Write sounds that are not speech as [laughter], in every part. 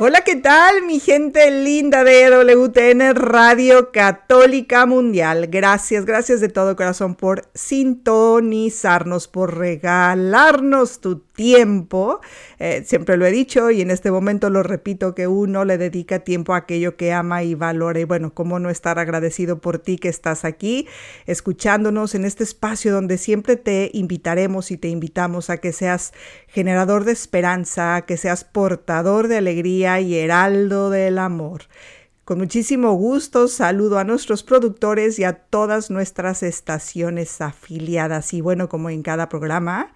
Hola, ¿qué tal mi gente linda de WTN Radio Católica Mundial? Gracias, gracias de todo corazón por sintonizarnos, por regalarnos tu tiempo. Eh, siempre lo he dicho y en este momento lo repito que uno le dedica tiempo a aquello que ama y valora. Y bueno, cómo no estar agradecido por ti que estás aquí escuchándonos en este espacio donde siempre te invitaremos y te invitamos a que seas generador de esperanza, que seas portador de alegría y heraldo del amor. Con muchísimo gusto saludo a nuestros productores y a todas nuestras estaciones afiliadas. Y bueno, como en cada programa,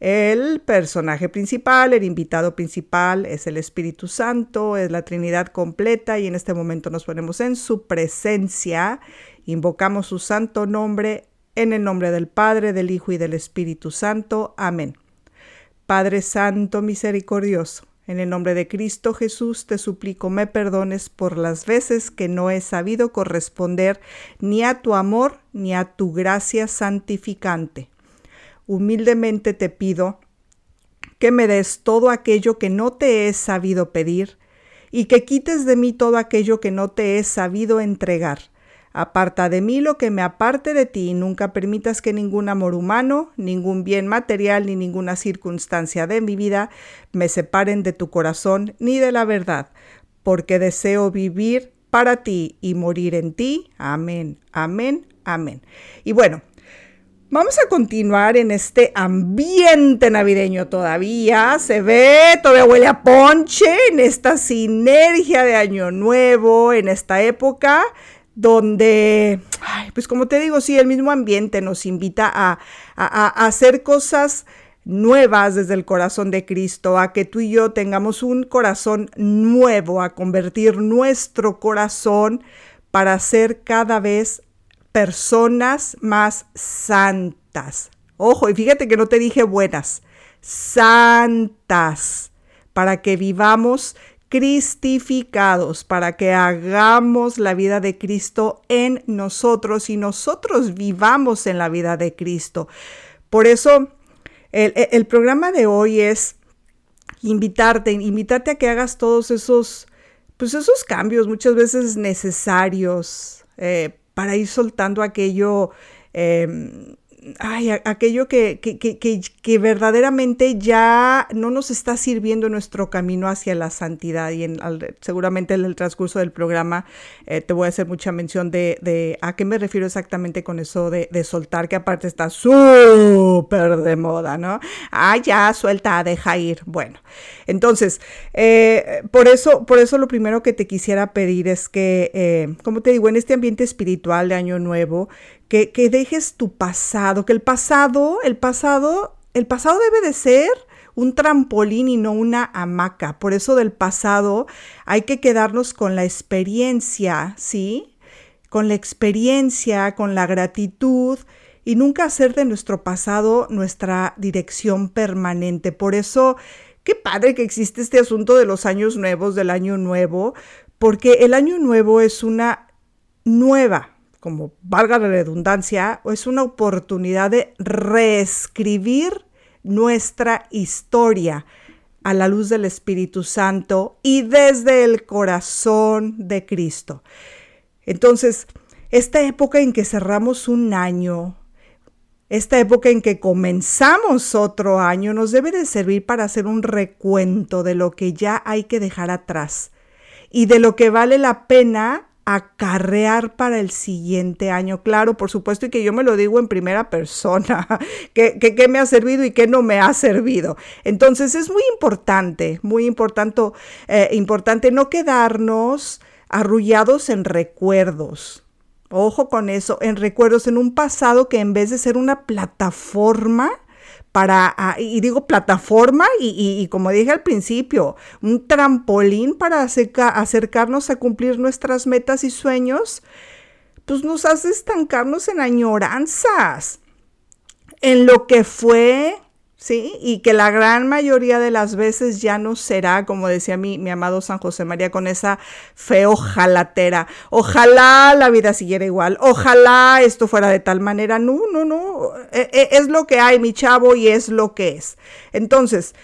el personaje principal, el invitado principal es el Espíritu Santo, es la Trinidad completa y en este momento nos ponemos en su presencia, invocamos su santo nombre en el nombre del Padre, del Hijo y del Espíritu Santo. Amén. Padre Santo Misericordioso en el nombre de Cristo Jesús te suplico me perdones por las veces que no he sabido corresponder ni a tu amor ni a tu gracia santificante. Humildemente te pido que me des todo aquello que no te he sabido pedir y que quites de mí todo aquello que no te he sabido entregar Aparta de mí lo que me aparte de ti, y nunca permitas que ningún amor humano, ningún bien material ni ninguna circunstancia de mi vida me separen de tu corazón ni de la verdad, porque deseo vivir para ti y morir en ti. Amén, amén, amén. Y bueno, Vamos a continuar en este ambiente navideño todavía. Se ve, todavía huele a ponche en esta sinergia de Año Nuevo, en esta época donde, pues como te digo, sí, el mismo ambiente nos invita a, hacer cosas nuevas desde el corazón de Cristo, a que tú y yo tengamos un corazón nuevo, a convertir nuestro corazón para ser cada vez personas más santas. Ojo, y fíjate que no te dije buenas, santas, para que vivamos cristificados para que hagamos la vida de Cristo en nosotros y nosotros vivamos en la vida de Cristo. Por eso el, programa de hoy es invitarte, invitarte a que hagas todos esos, pues esos cambios muchas veces necesarios eh, para ir soltando aquello em, ay, aquello que, que, que, que, verdaderamente ya no nos está sirviendo nuestro camino hacia la santidad. Y en, seguramente en el transcurso del programa eh, te voy a hacer mucha mención de, de, a qué me refiero exactamente con eso de, de soltar, que aparte está súper de moda, ¿no? Ah, ya, suelta, deja ir. Bueno, entonces, eh, por, eso, por eso lo primero que te quisiera pedir es que, eh, como te digo, en este ambiente espiritual de Año Nuevo, que, dejes tu pasado, que el pasado, el pasado, el pasado debe de ser un trampolín y no una hamaca. Por eso del pasado hay que quedarnos con la experiencia, ¿sí? Con la experiencia, con la gratitud y nunca hacer de nuestro pasado nuestra dirección permanente. Por eso, qué padre que existe este asunto de los años nuevos, del año nuevo, porque el año nuevo es una nueva como valga la redundancia, es una oportunidad de reescribir nuestra historia a la luz del Espíritu Santo y desde el corazón de Cristo. Entonces, esta época en que cerramos un año, esta época en que comenzamos otro año, nos debe de servir para hacer un recuento de lo que ya hay que dejar atrás y de lo que vale la pena acarrear para el siguiente año. Claro, por supuesto, y que yo me lo digo en primera persona, [laughs] que, que, me ha servido y que no me ha servido. Entonces es muy importante, muy importante, eh, importante no quedarnos arrullados en recuerdos. Ojo con eso, en recuerdos, en un pasado que en vez de ser una plataforma para, ah, y digo plataforma y, como dije al principio, un trampolín para acercarnos a cumplir nuestras metas y sueños, pues nos hace estancarnos en añoranzas, en lo que fue, ¿sí? Y que la gran mayoría de las veces ya no será, como decía mi, mi amado San José María, con esa fe ojalatera. Ojalá la vida siguiera igual, ojalá esto fuera de tal manera. No, no, no, e, e, es lo que hay, mi chavo, y es lo que es. Entonces,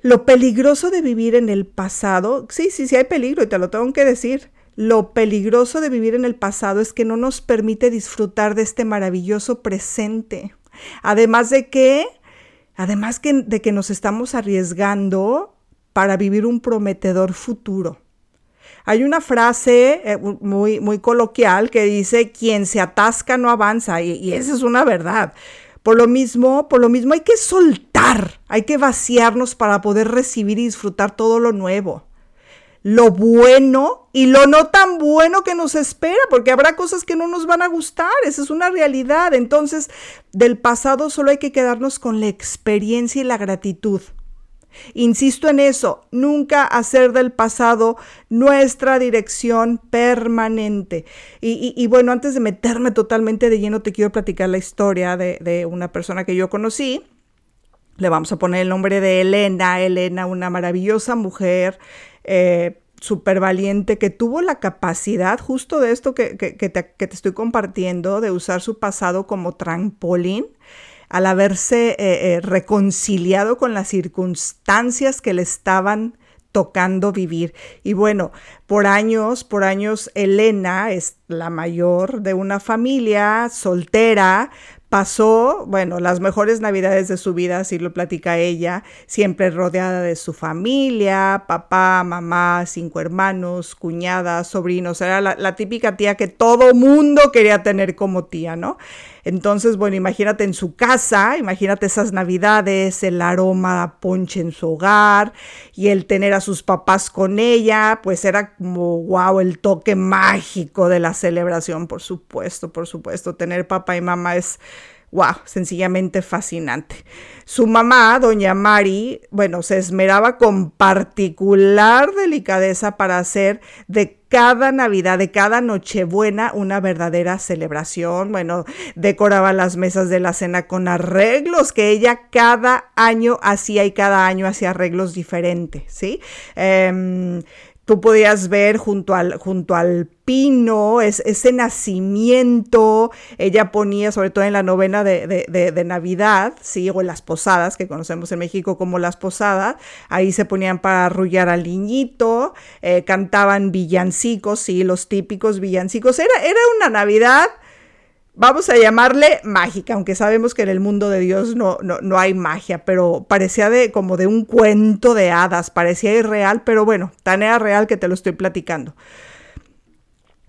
lo peligroso de vivir en el pasado, sí, sí, sí hay peligro y te lo tengo que decir. Lo peligroso de vivir en el pasado es que no nos permite disfrutar de este maravilloso presente. Además de que Además de que nos estamos arriesgando para vivir un prometedor futuro. Hay una frase eh, muy, muy coloquial que dice, quien se atasca no avanza, y, y esa es una verdad. Por lo mismo, por lo mismo hay que soltar, hay que vaciarnos para poder recibir y disfrutar todo lo nuevo lo bueno y lo no tan bueno que nos espera, porque habrá cosas que no nos van a gustar, esa es una realidad. Entonces, del pasado solo hay que quedarnos con la experiencia y la gratitud. Insisto en eso, nunca hacer del pasado nuestra dirección permanente. Y, bueno, antes de meterme totalmente de lleno, te quiero platicar la historia de, una persona que yo conocí. Le vamos a poner el nombre de Elena. Elena, una maravillosa mujer, eh, súper valiente, que tuvo la capacidad justo de esto que, te, estoy compartiendo, de usar su pasado como trampolín, al haberse eh, eh, reconciliado con las circunstancias que le estaban tocando vivir. Y bueno, por años, por años, Elena es la mayor de una familia soltera, pasó, bueno, las mejores navidades de su vida, así lo platica ella, siempre rodeada de su familia, papá, mamá, cinco hermanos, cuñadas, sobrinos, era la, típica tía que todo mundo quería tener como tía, ¿no? Entonces, bueno, imagínate en su casa, imagínate esas navidades, el aroma ponche en su hogar y el tener a sus papás con ella, pues era como, wow, el toque mágico de la celebración, por supuesto, por supuesto, tener papá y mamá es wow, sencillamente fascinante. Su mamá, doña Mari, bueno, se esmeraba con particular delicadeza para hacer de cada Navidad, de cada Nochebuena, una verdadera celebración. Bueno, decoraba las mesas de la cena con arreglos que ella cada año hacía y cada año hacía arreglos diferentes, ¿sí? Em, tú podías ver junto al, junto al pino, es, ese nacimiento, ella ponía, sobre todo en la novena de, Navidad, ¿sí? o en las posadas, que conocemos en México como las posadas, ahí se ponían para arrullar al niñito, eh, cantaban villancicos, sí, los típicos villancicos, era, era una Navidad vamos a llamarle mágica, aunque sabemos que en el mundo de Dios no, no, hay magia, pero parecía de como de un cuento de hadas, parecía irreal, pero bueno, tan era real que te lo estoy platicando.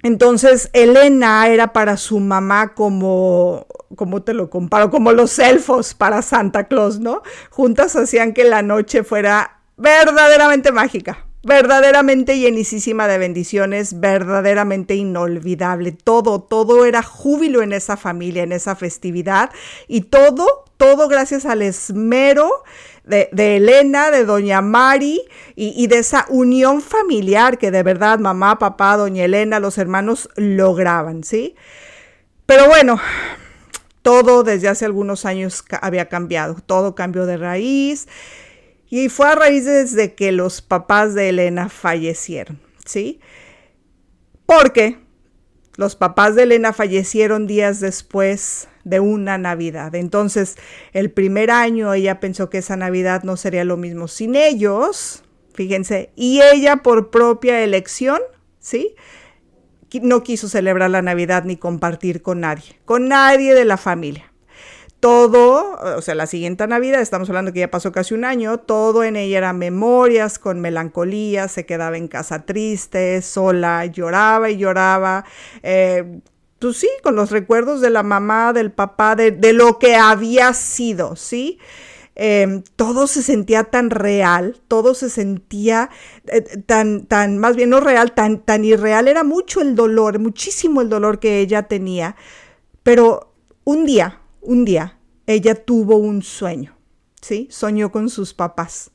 Entonces, Elena era para su mamá como, como te lo comparo, como los elfos para Santa Claus, ¿no? Juntas hacían que la noche fuera verdaderamente mágica verdaderamente llenísima de bendiciones, verdaderamente inolvidable. Todo, todo era júbilo en esa familia, en esa festividad y todo, todo gracias al esmero de, Elena, de doña Mari y, y, de esa unión familiar que de verdad mamá, papá, doña Elena, los hermanos lograban, ¿sí? Pero bueno, todo desde hace algunos años había cambiado, todo cambió de raíz. Y fue a raíz de que los papás de Elena fallecieron, ¿sí? Porque los papás de Elena fallecieron días después de una Navidad. Entonces, el primer año ella pensó que esa Navidad no sería lo mismo sin ellos, fíjense, y ella por propia elección, ¿sí? No quiso celebrar la Navidad ni compartir con nadie, con nadie de la familia todo, o sea, la siguiente Navidad, estamos hablando que ya pasó casi un año, todo en ella era memorias con melancolía, se quedaba en casa triste, sola, lloraba y lloraba. Eh, pues sí, con los recuerdos de la mamá, del papá, de, lo que había sido, ¿sí? Em, todo se sentía tan real, todo se sentía eh, tan, tan, más bien no real, tan, tan irreal, era mucho el dolor, muchísimo el dolor que ella tenía, pero un día, un día ella tuvo un sueño, ¿sí? Soñó con sus papás.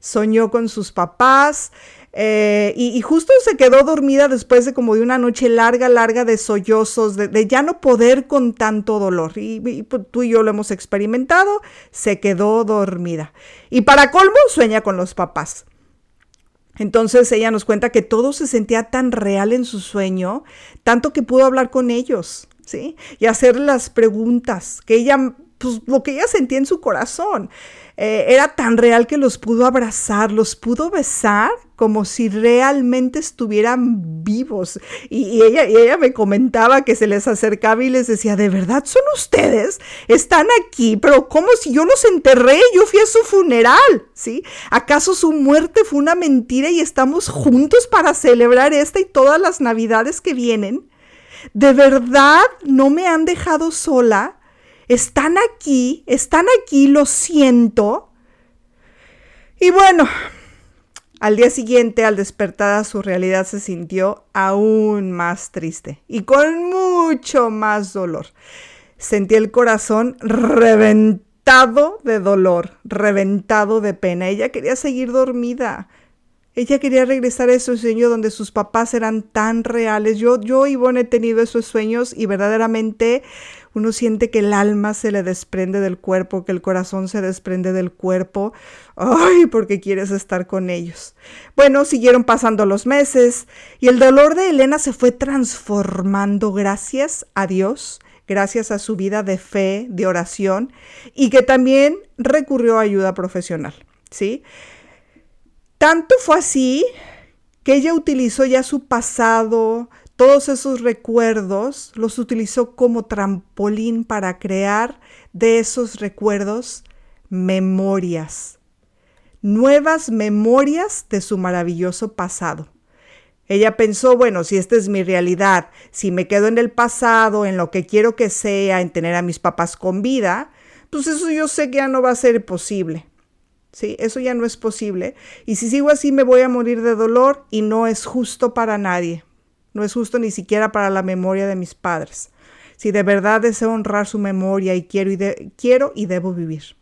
Soñó con sus papás eh, y, justo se quedó dormida después de como de una noche larga, larga de sollozos, de, ya no poder con tanto dolor. Y, pues, tú y yo lo hemos experimentado, se quedó dormida. Y para colmo, sueña con los papás. Entonces ella nos cuenta que todo se sentía tan real en su sueño, tanto que pudo hablar con ellos, Y hacer las preguntas, que ella, pues lo que ella sentía en su corazón. Eh, era tan real que los pudo abrazar, los pudo besar como si realmente estuvieran vivos. Y, ella, ella me comentaba que se les acercaba y les decía, ¿de verdad son ustedes? Están aquí, pero como si yo los enterré, yo fui a su funeral, ¿sí? ¿Acaso su muerte fue una mentira y estamos juntos para celebrar esta y todas las navidades que vienen? ¿De verdad no me han dejado sola? están aquí, están aquí, lo siento. Y bueno, al día siguiente, al despertar a su realidad, se sintió aún más triste y con mucho más dolor. Sentí el corazón reventado de dolor, reventado de pena. Ella quería seguir dormida. Ella quería regresar a ese sueño donde sus papás eran tan reales. Yo, yo, Ivonne, he tenido esos sueños y verdaderamente uno siente que el alma se le desprende del cuerpo, que el corazón se desprende del cuerpo. Ay, porque quieres estar con ellos. Bueno, siguieron pasando los meses y el dolor de Elena se fue transformando gracias a Dios, gracias a su vida de fe, de oración y que también recurrió a ayuda profesional, ¿sí? Tanto fue así que ella utilizó ya su pasado, todos esos recuerdos, los utilizó como trampolín para crear de esos recuerdos memorias, nuevas memorias de su maravilloso pasado. Ella pensó, bueno, si esta es mi realidad, si me quedo en el pasado, en lo que quiero que sea, en tener a mis papás con vida, pues eso yo sé que ya no va a ser posible. ¿Sí? Eso ya no es posible. Y si sigo así me voy a morir de dolor y no es justo para nadie. No es justo ni siquiera para la memoria de mis padres. Si de verdad deseo honrar su memoria y quiero y, quiero y debo vivir.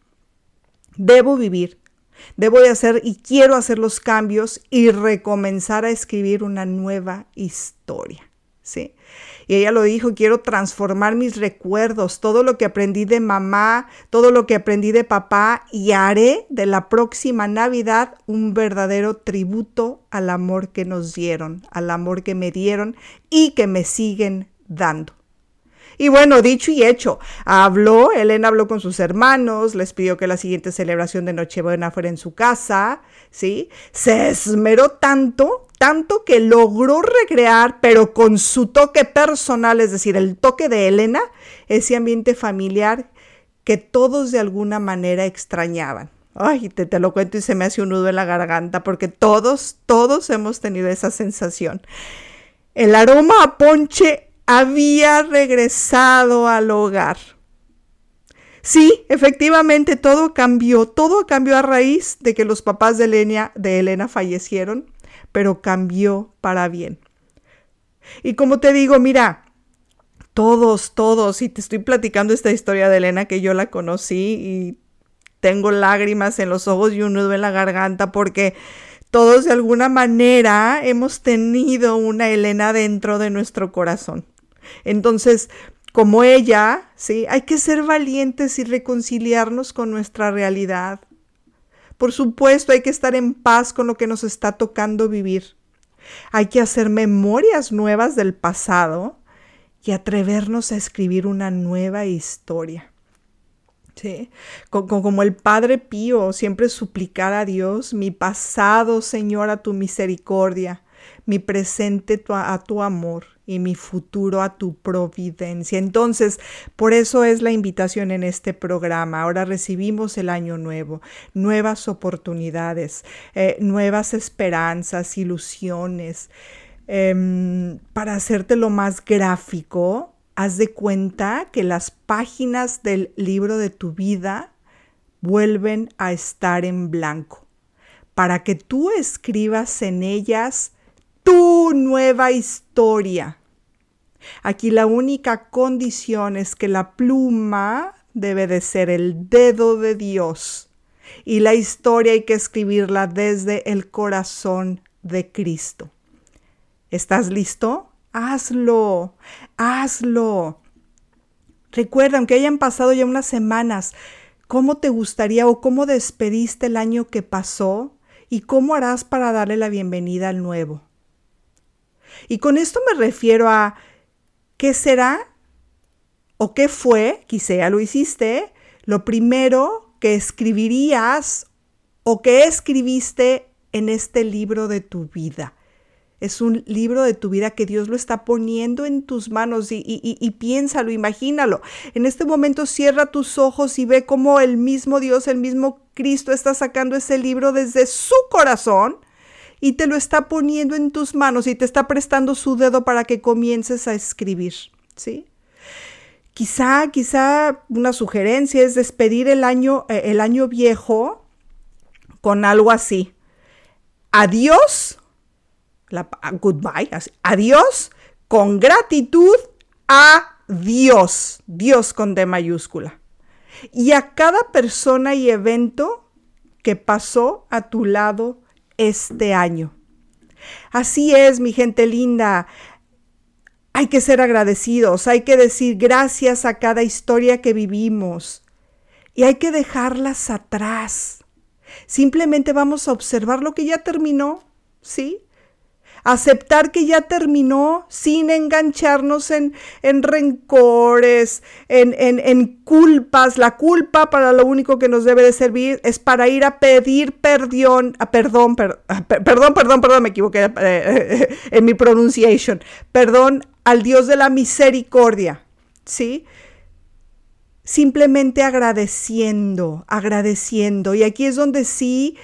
Debo vivir. Debo de hacer y quiero hacer los cambios y recomenzar a escribir una nueva historia. ¿sí? Y ella lo dijo, quiero transformar mis recuerdos, todo lo que aprendí de mamá, todo lo que aprendí de papá y haré de la próxima Navidad un verdadero tributo al amor que nos dieron, al amor que me dieron y que me siguen dando. Y bueno, dicho y hecho, habló, Elena habló con sus hermanos, les pidió que la siguiente celebración de Nochebuena fuera en su casa, ¿sí? Se esmeró tanto, tanto que logró recrear, pero con su toque personal, es decir, el toque de Elena, ese ambiente familiar que todos de alguna manera extrañaban. Ay, te, te, lo cuento y se me hace un nudo en la garganta porque todos, todos hemos tenido esa sensación. El aroma a ponche había regresado al hogar. Sí, efectivamente todo cambió, todo cambió a raíz de que los papás de Elena, de Elena fallecieron, pero cambió para bien. Y como te digo, mira, todos, todos, y te estoy platicando esta historia de Elena que yo la conocí y tengo lágrimas en los ojos y un nudo en la garganta porque todos de alguna manera hemos tenido una Elena dentro de nuestro corazón. Entonces, como ella, ¿sí? Hay que ser valientes y reconciliarnos con nuestra realidad. Por supuesto, hay que estar en paz con lo que nos está tocando vivir. Hay que hacer memorias nuevas del pasado y atrevernos a escribir una nueva historia. ¿Sí? Como el Padre Pío, siempre suplicar a Dios, mi pasado, Señor, a tu misericordia, mi presente a tu amor y mi futuro a tu providencia. Entonces, por eso es la invitación en este programa. Ahora recibimos el año nuevo, nuevas oportunidades, eh, nuevas esperanzas, ilusiones. Em, para hacerte lo más gráfico, haz de cuenta que las páginas del libro de tu vida vuelven a estar en blanco, para que tú escribas en ellas tu nueva historia. Aquí la única condición es que la pluma debe de ser el dedo de Dios y la historia hay que escribirla desde el corazón de Cristo. ¿Estás listo? Hazlo, hazlo. Recuerda, aunque hayan pasado ya unas semanas, ¿cómo te gustaría o cómo despediste el año que pasó y cómo harás para darle la bienvenida al nuevo? Y con esto me refiero a qué será o qué fue, quizá ya lo hiciste, lo primero que escribirías o que escribiste en este libro de tu vida. Es un libro de tu vida que Dios lo está poniendo en tus manos y, y, piénsalo, imagínalo. En este momento cierra tus ojos y ve cómo el mismo Dios, el mismo Cristo está sacando ese libro desde su corazón y te lo está poniendo en tus manos y te está prestando su dedo para que comiences a escribir, ¿sí? Quizá, quizá una sugerencia es despedir el año, eh, el año viejo con algo así. Adiós la, goodbye, adiós, con gratitud a Dios, Dios con D mayúscula. Y a cada persona y evento que pasó a tu lado este año. Así es, mi gente linda. Hay que ser agradecidos, hay que decir gracias a cada historia que vivimos y hay que dejarlas atrás. Simplemente vamos a observar lo que ya terminó, ¿sí? Aceptar que ya terminó sin engancharnos en, en rencores, en, en, culpas. La culpa para lo único que nos debe de servir es para ir a pedir perdón, a perdón, perdón, perdón, perdón, me equivoqué eh, eh, en mi pronunciation, perdón al Dios de la misericordia, ¿sí? Simplemente agradeciendo, agradeciendo. Y aquí es donde sí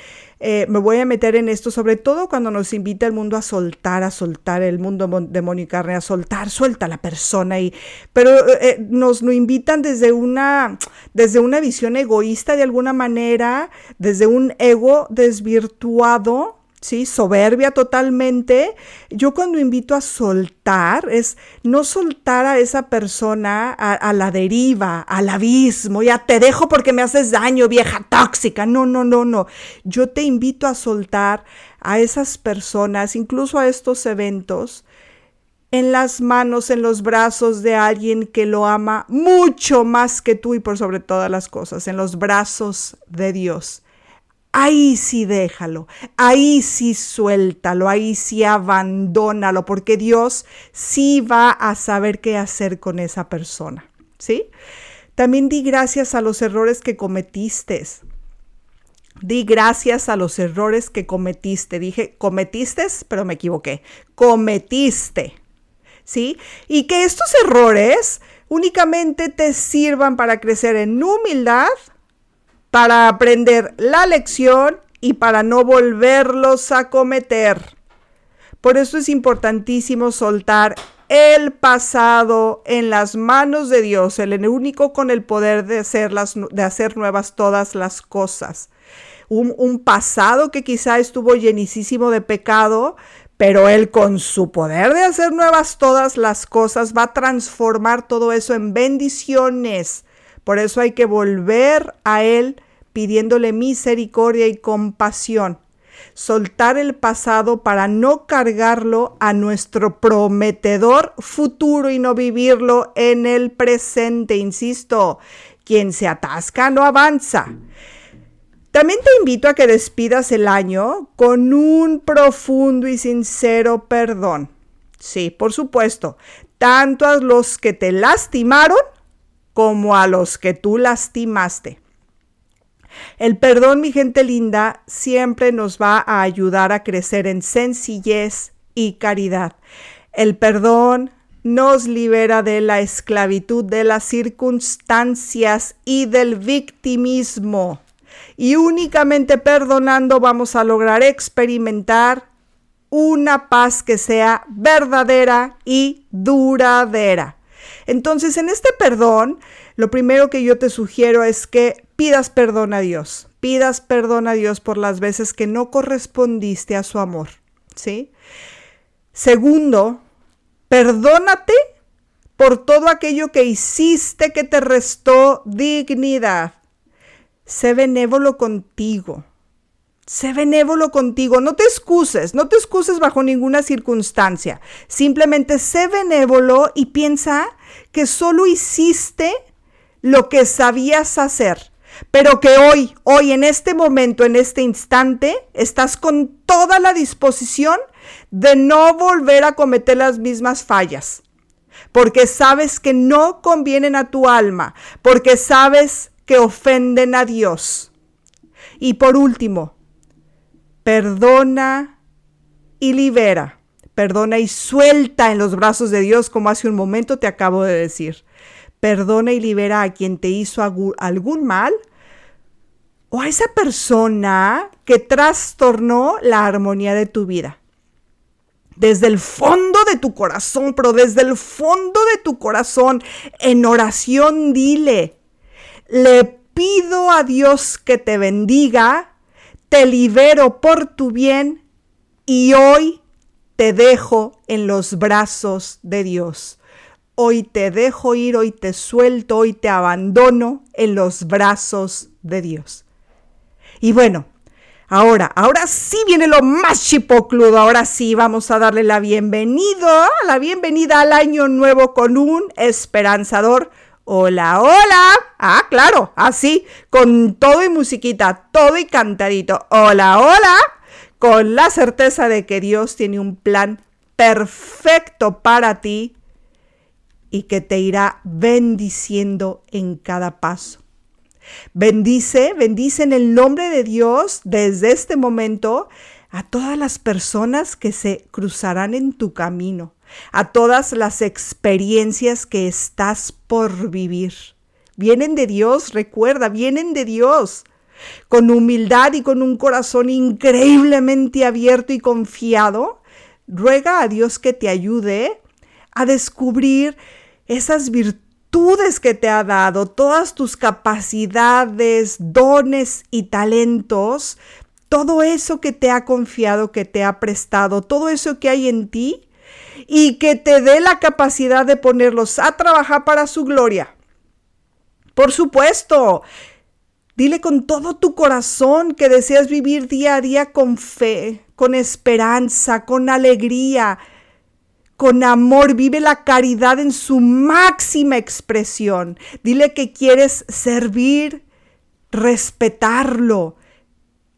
eh, me voy a meter en esto, sobre todo cuando nos invita el mundo a soltar, a soltar el mundo demonio y carne, a soltar, suelta la persona. Y, pero eh, nos lo invitan desde una, desde una visión egoísta de alguna manera, desde un ego desvirtuado, ¿sí? Soberbia totalmente. Yo cuando invito a soltar es no soltar a esa persona a, la deriva, al abismo, ya te dejo porque me haces daño, vieja tóxica. No, no, no, no. Yo te invito a soltar a esas personas, incluso a estos eventos, en las manos, en los brazos de alguien que lo ama mucho más que tú y por sobre todas las cosas, en los brazos de Dios ahí sí déjalo, ahí sí suéltalo, ahí sí abandónalo, porque Dios sí va a saber qué hacer con esa persona, ¿sí? También di gracias a los errores que cometiste. Di gracias a los errores que cometiste. Dije cometiste, pero me equivoqué. Cometiste. ¿Sí? Y que estos errores únicamente te sirvan para crecer en humildad, para aprender la lección y para no volverlos a cometer. Por eso es importantísimo soltar el pasado en las manos de Dios, el único con el poder de, de hacer nuevas todas las cosas. Un, un pasado que quizá estuvo llenísimo de pecado, pero Él con su poder de hacer nuevas todas las cosas va a transformar todo eso en bendiciones por eso hay que volver a Él pidiéndole misericordia y compasión. Soltar el pasado para no cargarlo a nuestro prometedor futuro y no vivirlo en el presente. Insisto, quien se atasca no avanza. También te invito a que despidas el año con un profundo y sincero perdón. Sí, por supuesto, tanto a los que te lastimaron como a los que tú lastimaste. El perdón, mi gente linda, siempre nos va a ayudar a crecer en sencillez y caridad. El perdón nos libera de la esclavitud de las circunstancias y del victimismo. Y únicamente perdonando vamos a lograr experimentar una paz que sea verdadera y duradera. Entonces, en este perdón, lo primero que yo te sugiero es que pidas perdón a Dios. Pidas perdón a Dios por las veces que no correspondiste a su amor. ¿Sí? Segundo, perdónate por todo aquello que hiciste que te restó dignidad. Sé benévolo contigo. Sé benévolo contigo. No te excuses, no te excuses bajo ninguna circunstancia. Simplemente sé benévolo y piensa que solo hiciste lo que sabías hacer pero que hoy, hoy, en este momento, en este instante, estás con toda la disposición de no volver a cometer las mismas fallas, porque sabes que no convienen a tu alma, porque sabes que ofenden a Dios. Y por último, perdona y libera, perdona y suelta en los brazos de Dios, como hace un momento te acabo de decir. Perdona y libera a quien te hizo algún mal o a esa persona que trastornó la armonía de tu vida. Desde el fondo de tu corazón, pero desde el fondo de tu corazón, en oración dile, le pido a Dios que te bendiga, te libero por tu bien y hoy te dejo en los brazos de Dios. Hoy te dejo ir, hoy te suelto, hoy te abandono en los brazos de Dios. Y bueno, ahora, ahora sí viene lo más chipocludo. Ahora sí vamos a darle la bienvenida, la bienvenida al año nuevo con un esperanzador. Hola, hola. Ah, claro, así, con todo y musiquita, todo y cantadito. Hola, hola. Con la certeza de que Dios tiene un plan perfecto para ti y que te irá bendiciendo en cada paso. Bendice, bendice en el nombre de Dios desde este momento a todas las personas que se cruzarán en tu camino, a todas las experiencias que estás por vivir. Vienen de Dios, recuerda, vienen de Dios. Con humildad y con un corazón increíblemente abierto y confiado, ruega a Dios que te ayude a descubrir esas virtudes que te ha dado, todas tus capacidades, dones y talentos, todo eso que te ha confiado, que te ha prestado, todo eso que hay en ti y que te dé la capacidad de ponerlos a trabajar para su gloria. Por supuesto, dile con todo tu corazón que deseas vivir día a día con fe, con esperanza, con alegría, con amor, vive la caridad en su máxima expresión. Dile que quieres servir, respetarlo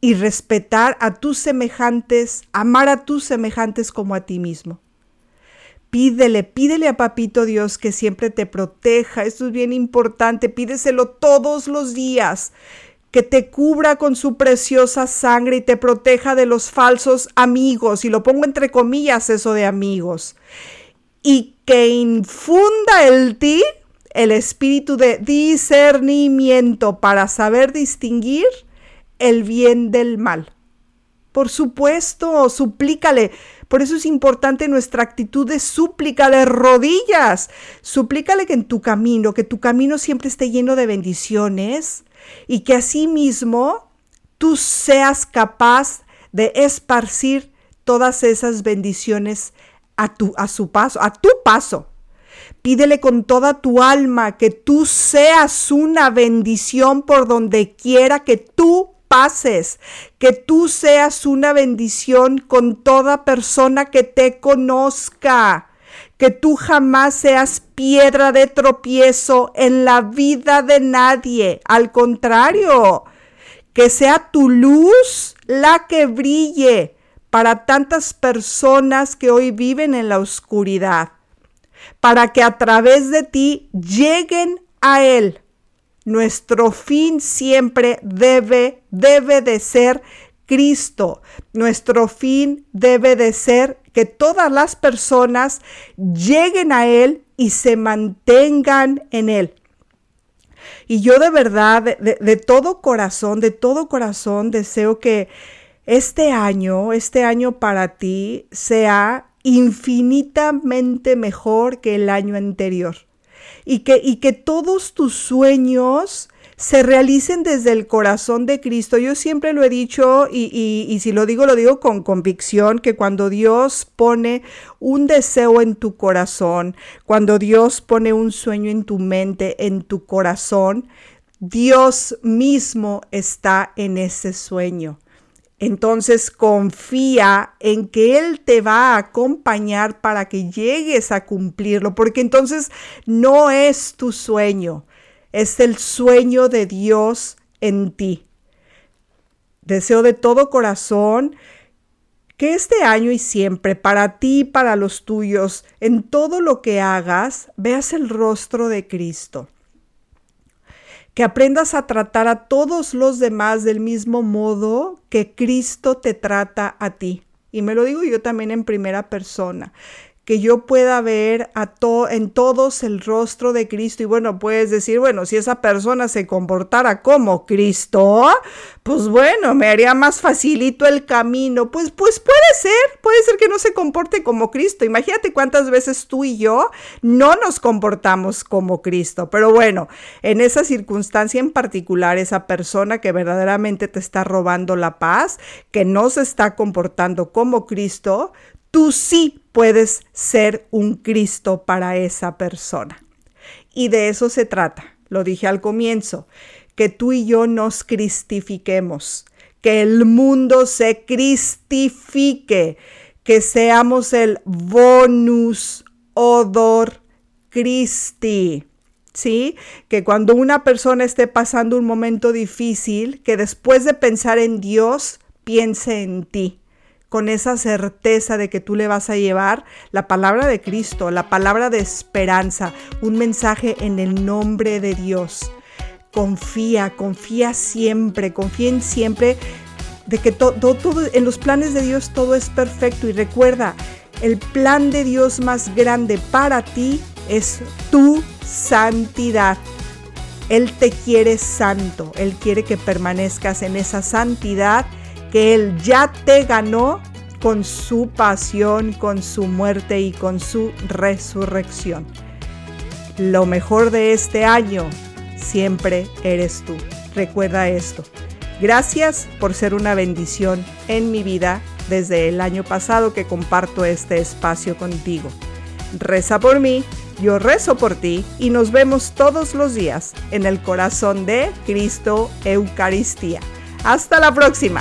y respetar a tus semejantes, amar a tus semejantes como a ti mismo. Pídele, pídele a Papito Dios que siempre te proteja. Esto es bien importante. Pídeselo todos los días que te cubra con su preciosa sangre y te proteja de los falsos amigos, y lo pongo entre comillas eso de amigos, y que infunda en ti el espíritu de discernimiento para saber distinguir el bien del mal. Por supuesto, suplícale. Por eso es importante nuestra actitud de súplica de rodillas. Suplícale que en tu camino, que tu camino siempre esté lleno de bendiciones, y que asimismo tú seas capaz de esparcir todas esas bendiciones a, tu, a su paso, a tu paso. Pídele con toda tu alma que tú seas una bendición por donde quiera que tú que tú seas una bendición con toda persona que te conozca que tú jamás seas piedra de tropiezo en la vida de nadie. Al contrario, que sea tu luz la que brille para tantas personas que hoy viven en la oscuridad, para que a través de ti lleguen a Él. Nuestro fin siempre debe, debe de ser Cristo. Nuestro fin debe de ser que todas las personas lleguen a Él y se mantengan en Él. Y yo de verdad, de, todo corazón, de todo corazón deseo que este año, este año para ti sea infinitamente mejor que el año anterior. Y que, y que todos tus sueños se realicen desde el corazón de Cristo. Yo siempre lo he dicho y, y, si lo digo, lo digo con convicción, que cuando Dios pone un deseo en tu corazón, cuando Dios pone un sueño en tu mente, en tu corazón, Dios mismo está en ese sueño. Entonces confía en que Él te va a acompañar para que llegues a cumplirlo, porque entonces no es tu sueño, es el sueño de Dios en ti. Deseo de todo corazón que este año y siempre, para ti y para los tuyos, en todo lo que hagas, veas el rostro de Cristo que aprendas a tratar a todos los demás del mismo modo que Cristo te trata a ti. Y me lo digo yo también en primera persona que yo pueda ver a en todos el rostro de Cristo. Y bueno, puedes decir, bueno, si esa persona se comportara como Cristo, pues bueno, me haría más facilito el camino. Pues, pues puede ser, puede ser que no se comporte como Cristo. Imagínate cuántas veces tú y yo no nos comportamos como Cristo. Pero bueno, en esa circunstancia en particular, esa persona que verdaderamente te está robando la paz, que no se está comportando como Cristo, tú sí puedes ser un Cristo para esa persona. Y de eso se trata, lo dije al comienzo, que tú y yo nos cristifiquemos, que el mundo se cristifique, que seamos el bonus odor Christi. ¿Sí? Que cuando una persona esté pasando un momento difícil, que después de pensar en Dios, piense en ti con esa certeza de que tú le vas a llevar la palabra de Cristo, la palabra de esperanza, un mensaje en el nombre de Dios. Confía, confía siempre, confía en siempre de que todo, en los planes de Dios todo es perfecto y recuerda, el plan de Dios más grande para ti es tu santidad. Él te quiere santo, Él quiere que permanezcas en esa santidad que Él ya te ganó con su pasión, con su muerte y con su resurrección. Lo mejor de este año siempre eres tú. Recuerda esto. Gracias por ser una bendición en mi vida desde el año pasado que comparto este espacio contigo. Reza por mí, yo rezo por ti y nos vemos todos los días en el corazón de Cristo Eucaristía. Hasta la próxima.